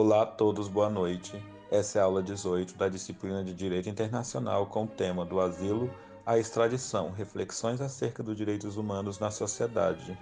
Olá a todos, boa noite. Essa é a aula 18 da disciplina de Direito Internacional com o tema do asilo à extradição, reflexões acerca dos direitos humanos na sociedade.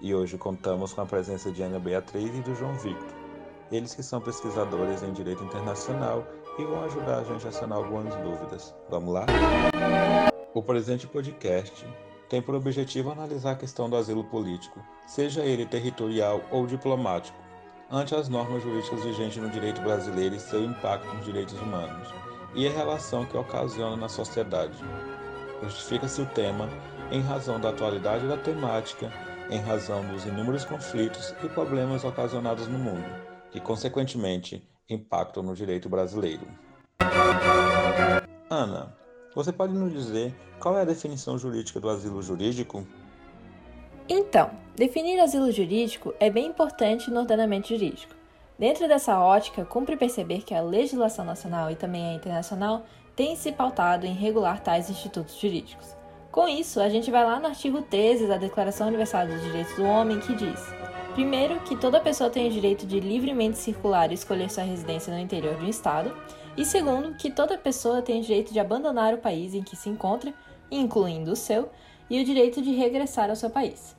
E hoje contamos com a presença de Ana Beatriz e do João Victor. Eles que são pesquisadores em Direito Internacional e vão ajudar a gente a sanar algumas dúvidas. Vamos lá? O presente podcast tem por objetivo analisar a questão do asilo político, seja ele territorial ou diplomático, ante as normas jurídicas vigentes no direito brasileiro e seu impacto nos direitos humanos, e a relação que ocasiona na sociedade. Justifica-se o tema em razão da atualidade da temática, em razão dos inúmeros conflitos e problemas ocasionados no mundo, que consequentemente impactam no direito brasileiro. Ana, você pode nos dizer qual é a definição jurídica do asilo jurídico? Então, definir asilo jurídico é bem importante no ordenamento jurídico. Dentro dessa ótica, cumpre perceber que a legislação nacional e também a internacional têm se pautado em regular tais institutos jurídicos. Com isso, a gente vai lá no artigo 13 da Declaração Universal dos Direitos do Homem, que diz: primeiro, que toda pessoa tem o direito de livremente circular e escolher sua residência no interior de um Estado, e segundo, que toda pessoa tem o direito de abandonar o país em que se encontra, incluindo o seu, e o direito de regressar ao seu país.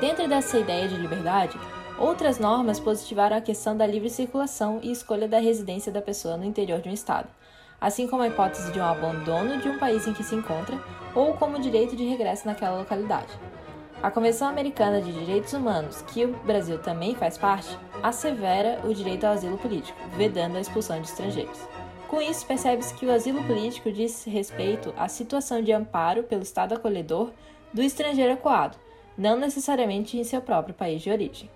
Dentro dessa ideia de liberdade, outras normas positivaram a questão da livre circulação e escolha da residência da pessoa no interior de um Estado, assim como a hipótese de um abandono de um país em que se encontra ou como direito de regresso naquela localidade. A Convenção Americana de Direitos Humanos, que o Brasil também faz parte, assevera o direito ao asilo político, vedando a expulsão de estrangeiros. Com isso, percebe-se que o asilo político diz respeito à situação de amparo pelo Estado acolhedor do estrangeiro acuado, não necessariamente em seu próprio país de origem.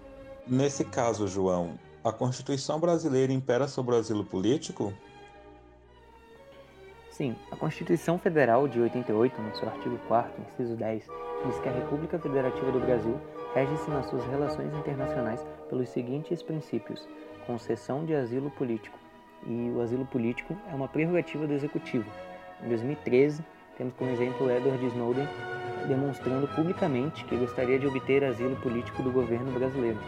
Nesse caso, João, a Constituição brasileira impera sobre o asilo político? Sim, a Constituição Federal de 88, no seu artigo 4 inciso 10, diz que a República Federativa do Brasil rege-se nas suas relações internacionais pelos seguintes princípios: concessão de asilo político. E o asilo político é uma prerrogativa do Executivo. Em 2013, temos como exemplo Edward Snowden demonstrando publicamente que gostaria de obter asilo político do governo brasileiro.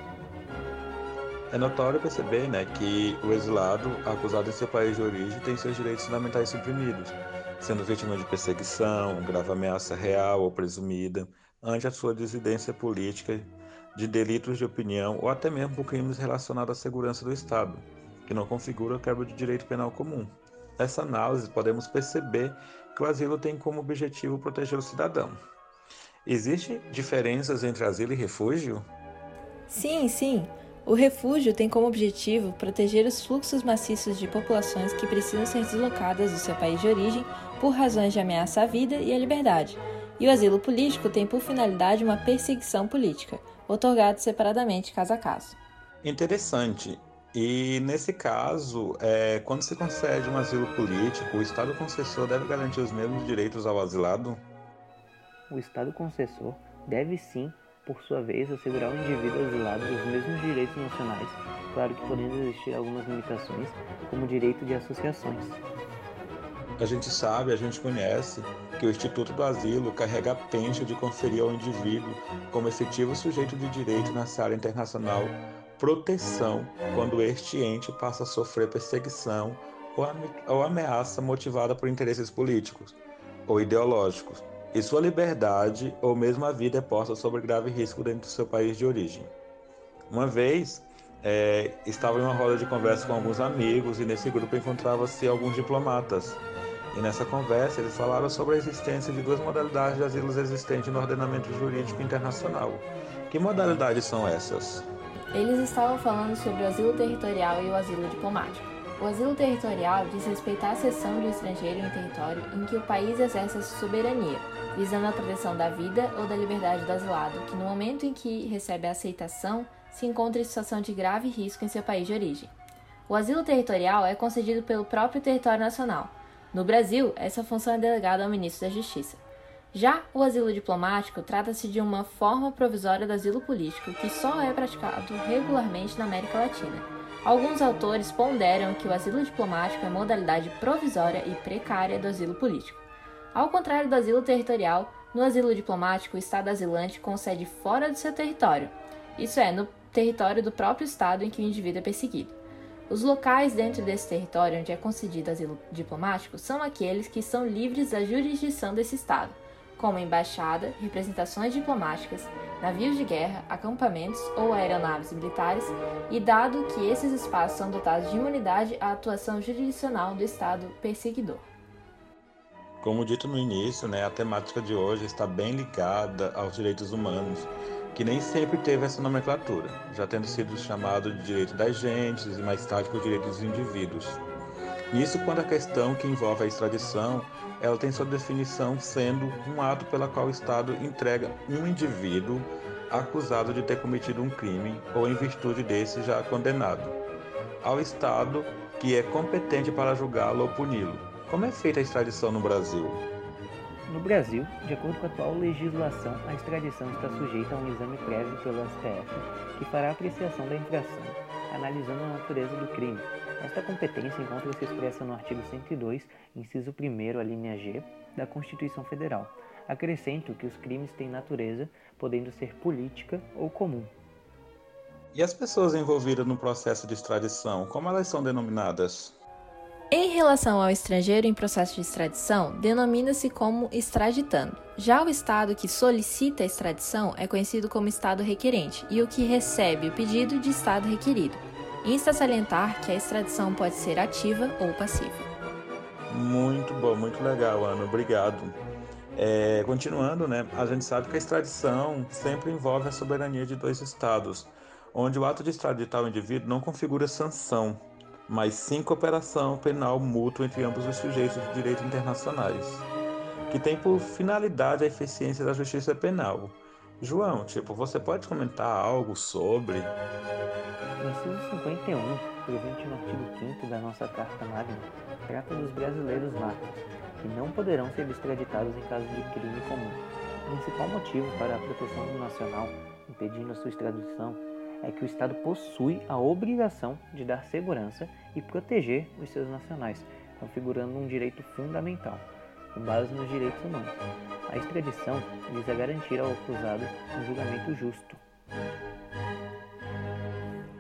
É notório perceber né, que o exilado, acusado em seu país de origem, tem seus direitos fundamentais suprimidos, sendo vítima de perseguição, grave ameaça real ou presumida, ante a sua dissidência política, de delitos de opinião ou até mesmo por crimes relacionados à segurança do Estado, que não configura quebra de direito penal comum. Nessa análise, podemos perceber que o asilo tem como objetivo proteger o cidadão. Existem diferenças entre asilo e refúgio? Sim, sim. O refúgio tem como objetivo proteger os fluxos maciços de populações que precisam ser deslocadas do seu país de origem por razões de ameaça à vida e à liberdade. E o asilo político tem por finalidade uma perseguição política, otorgado separadamente caso a caso. Interessante. E nesse caso, é, quando se concede um asilo político, o Estado concessor deve garantir os mesmos direitos ao asilado? O Estado concessor deve sim, por sua vez, assegurar ao indivíduo asilado os mesmos direitos nacionais, claro que podendo existir algumas limitações, como o direito de associações. A gente sabe, a gente conhece que o Instituto do Asilo carrega a pencha de conferir ao indivíduo, como efetivo sujeito de direito na área internacional, proteção quando este ente passa a sofrer perseguição ou ameaça motivada por interesses políticos ou ideológicos, e sua liberdade ou mesmo a vida é posta sob grave risco dentro do seu país de origem. Uma vez, é, estava em uma roda de conversa com alguns amigos e nesse grupo encontrava-se alguns diplomatas. E nessa conversa eles falaram sobre a existência de duas modalidades de asilos existentes no ordenamento jurídico internacional. Que modalidades são essas? Eles estavam falando sobre o asilo territorial e o asilo diplomático. O asilo territorial diz respeito à cessão de um estrangeiro em território em que o país exerce a soberania, visando a proteção da vida ou da liberdade do asilado, que no momento em que recebe a aceitação, se encontra em situação de grave risco em seu país de origem. O asilo territorial é concedido pelo próprio território nacional. No Brasil, essa função é delegada ao ministro da Justiça. Já o asilo diplomático trata-se de uma forma provisória do asilo político que só é praticado regularmente na América Latina. Alguns autores ponderam que o asilo diplomático é modalidade provisória e precária do asilo político. Ao contrário do asilo territorial, no asilo diplomático o Estado asilante concede fora do seu território, isso é, no território do próprio estado em que o indivíduo é perseguido. Os locais dentro desse território onde é concedido asilo diplomático são aqueles que são livres da jurisdição desse estado, como embaixada, representações diplomáticas, navios de guerra, acampamentos ou aeronaves militares, e dado que esses espaços são dotados de imunidade à atuação jurisdicional do estado perseguidor. Como dito no início, né, a temática de hoje está bem ligada aos direitos humanos, que nem sempre teve essa nomenclatura, já tendo sido chamado de direito das gentes e mais tarde por direito dos indivíduos. Nisso, quando a questão que envolve a extradição, ela tem sua definição sendo um ato pela qual o Estado entrega um indivíduo acusado de ter cometido um crime ou em virtude desse já condenado, ao Estado que é competente para julgá-lo ou puni-lo. Como é feita a extradição no Brasil? No Brasil, de acordo com a atual legislação, a extradição está sujeita a um exame prévio pelo STF, que fará a apreciação da infração, analisando a natureza do crime. Esta competência encontra-se expressa no artigo 102, inciso 1 a linha G, da Constituição Federal. Acrescento que os crimes têm natureza, podendo ser política ou comum. E as pessoas envolvidas no processo de extradição, como elas são denominadas? Em relação ao estrangeiro em processo de extradição, denomina-se como extraditando. Já o Estado que solicita a extradição é conhecido como Estado requerente e o que recebe o pedido de Estado requerido. Insta salientar que a extradição pode ser ativa ou passiva. Muito bom, muito legal, Ana. Obrigado. É, continuando, né, a gente sabe que a extradição sempre envolve a soberania de dois estados, onde o ato de extraditar o indivíduo não configura sanção, mas sim cooperação penal mútua entre ambos os sujeitos de direito internacionais, que tem por finalidade a eficiência da justiça penal. João, tipo, você pode comentar algo sobre? O inciso 51, presente no artigo 5 da nossa Carta Magna, trata dos brasileiros natos, que não poderão ser extraditados em caso de crime comum. O principal motivo para a proteção do nacional, impedindo a sua extradição, é que o Estado possui a obrigação de dar segurança e proteger os seus nacionais, configurando um direito fundamental, com base nos direitos humanos. A extradição visa garantir ao acusado um julgamento justo.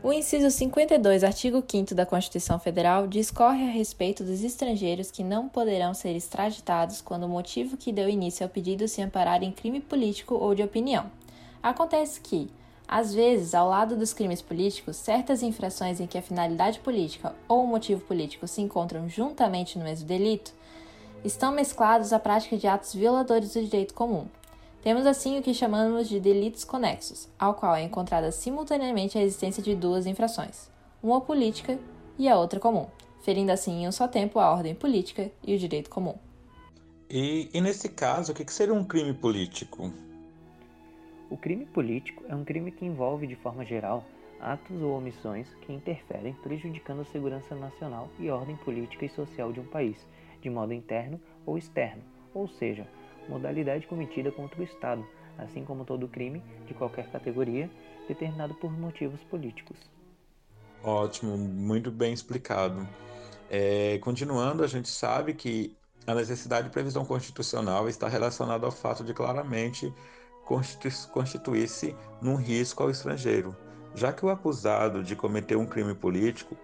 O inciso 52, artigo 5 da Constituição Federal, discorre a respeito dos estrangeiros que não poderão ser extraditados quando o motivo que deu início ao pedido se amparar em crime político ou de opinião. Acontece que, às vezes, ao lado dos crimes políticos, certas infrações em que a finalidade política ou o motivo político se encontram juntamente no mesmo delito, estão mesclados à prática de atos violadores do direito comum. Temos assim o que chamamos de delitos conexos, ao qual é encontrada simultaneamente a existência de duas infrações, uma política e a outra comum, ferindo assim em um só tempo a ordem política e o direito comum. E, e nesse caso, o que seria um crime político? O crime político é um crime que envolve, de forma geral, atos ou omissões que interferem prejudicando a segurança nacional e ordem política e social de um país, de modo interno ou externo, ou seja, modalidade cometida contra o Estado, assim como todo crime de qualquer categoria determinado por motivos políticos. Ótimo, muito bem explicado. É, continuando, a gente sabe que a necessidade de previsão constitucional está relacionada ao fato de claramente constituir-se num risco ao estrangeiro, já que o acusado de cometer um crime político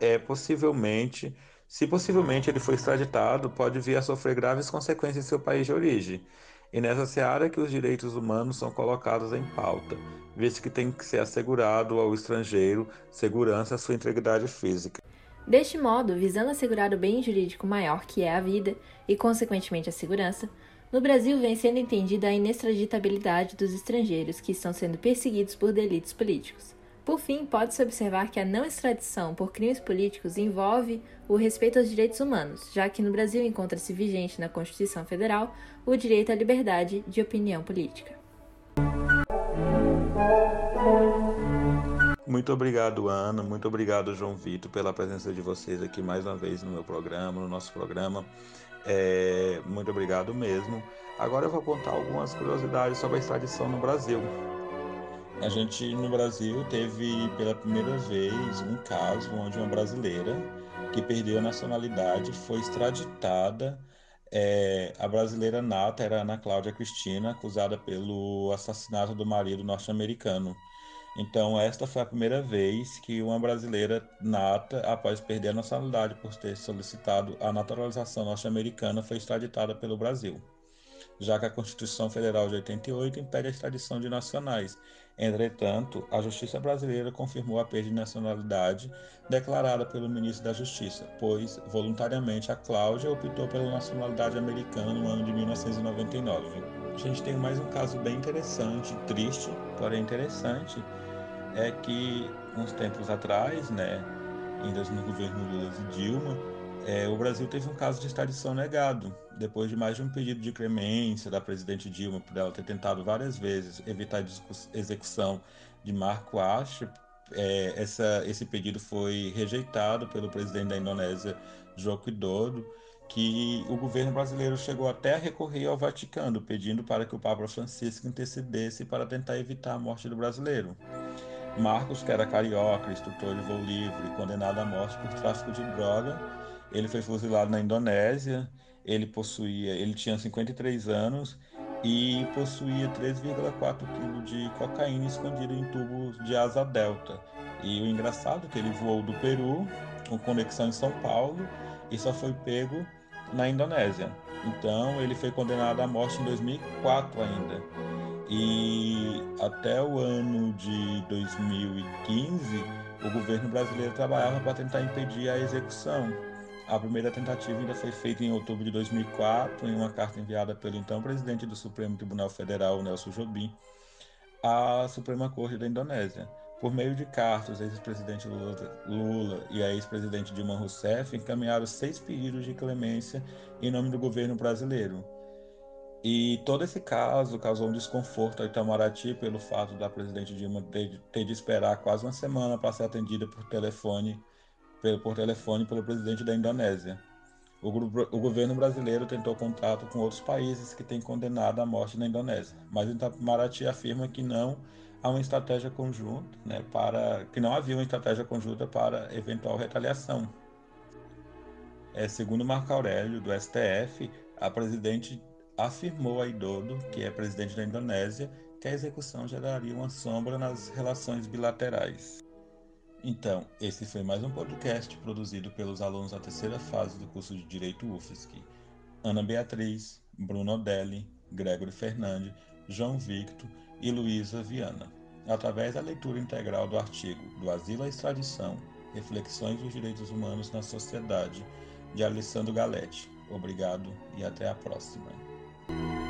é possivelmente, se possivelmente ele for extraditado, pode vir a sofrer graves consequências em seu país de origem. E nessa seara que os direitos humanos são colocados em pauta, visto que tem que ser assegurado ao estrangeiro segurança à sua integridade física. Deste modo, visando assegurar o bem jurídico maior que é a vida e, consequentemente, a segurança, no Brasil, vem sendo entendida a inextraditabilidade dos estrangeiros que estão sendo perseguidos por delitos políticos. Por fim, pode-se observar que a não extradição por crimes políticos envolve o respeito aos direitos humanos, já que no Brasil encontra-se vigente na Constituição Federal o direito à liberdade de opinião política. Muito obrigado, Ana. Muito obrigado, João Vitor, pela presença de vocês aqui mais uma vez no meu programa, no nosso programa. É, muito obrigado mesmo. Agora eu vou contar algumas curiosidades sobre a extradição no Brasil. A gente no Brasil teve pela primeira vez um caso onde uma brasileira que perdeu a nacionalidade foi extraditada. É, a brasileira nata era Ana Cláudia Cristina, acusada pelo assassinato do marido norte-americano. Então, esta foi a primeira vez que uma brasileira nata, após perder a nacionalidade por ter solicitado a naturalização norte-americana, foi extraditada pelo Brasil, já que a Constituição Federal de 88 impede a extradição de nacionais. Entretanto, a Justiça brasileira confirmou a perda de nacionalidade declarada pelo ministro da Justiça, pois, voluntariamente, a Cláudia optou pela nacionalidade americana no ano de 1999. A gente tem mais um caso bem interessante, triste, porém interessante, é que uns tempos atrás, né, ainda no governo Lula e Dilma, é, o Brasil teve um caso de extradição negado, depois de mais de um pedido de clemência da presidente Dilma, por ela ter tentado várias vezes evitar a execução de Marco Ache, é, essa, esse pedido foi rejeitado pelo presidente da Indonésia, Joko Widodo, que o governo brasileiro chegou até a recorrer ao Vaticano, pedindo para que o Papa Francisco intercedesse para tentar evitar a morte do brasileiro. Marcos, que era carioca, instrutor de voo livre, condenado à morte por tráfico de droga, ele foi fuzilado na Indonésia. Ele possuía, ele tinha 53 anos e possuía 3,4 kg de cocaína escondida em tubos de asa delta. E o engraçado é que ele voou do Peru com conexão em São Paulo e só foi pego na Indonésia. Então ele foi condenado à morte em 2004 ainda. E até o ano de 2015, o governo brasileiro trabalhava para tentar impedir a execução. A primeira tentativa ainda foi feita em outubro de 2004, em uma carta enviada pelo então presidente do Supremo Tribunal Federal, Nelson Jobim, à Suprema Corte da Indonésia. Por meio de cartas, ex-presidente Lula, Lula, e a ex-presidente Dilma Rousseff encaminharam seis pedidos de clemência em nome do governo brasileiro. E todo esse caso causou um desconforto ao Itamaraty pelo fato da presidente Dilma ter, ter de esperar quase uma semana para ser atendida por telefone, por telefone pelo presidente da Indonésia. O, o, governo brasileiro tentou contato com outros países que têm condenado a morte na Indonésia, mas o Itamaraty afirma que não há uma estratégia conjunta, né, para que não havia uma estratégia conjunta para eventual retaliação. É, segundo Marco Aurélio do STF, a presidente afirmou a Idodo, que é presidente da Indonésia, que a execução geraria uma sombra nas relações bilaterais. Então, esse foi mais um podcast produzido pelos alunos da terceira fase do curso de Direito UFSC. Ana Beatriz, Bruno Odelli, Gregory Fernandes, João Victor e Luísa Viana. Através da leitura integral do artigo Do Asilo à Extradição, Reflexões dos Direitos Humanos na Sociedade, de Alessandro Galetti. Obrigado e até a próxima. Bye.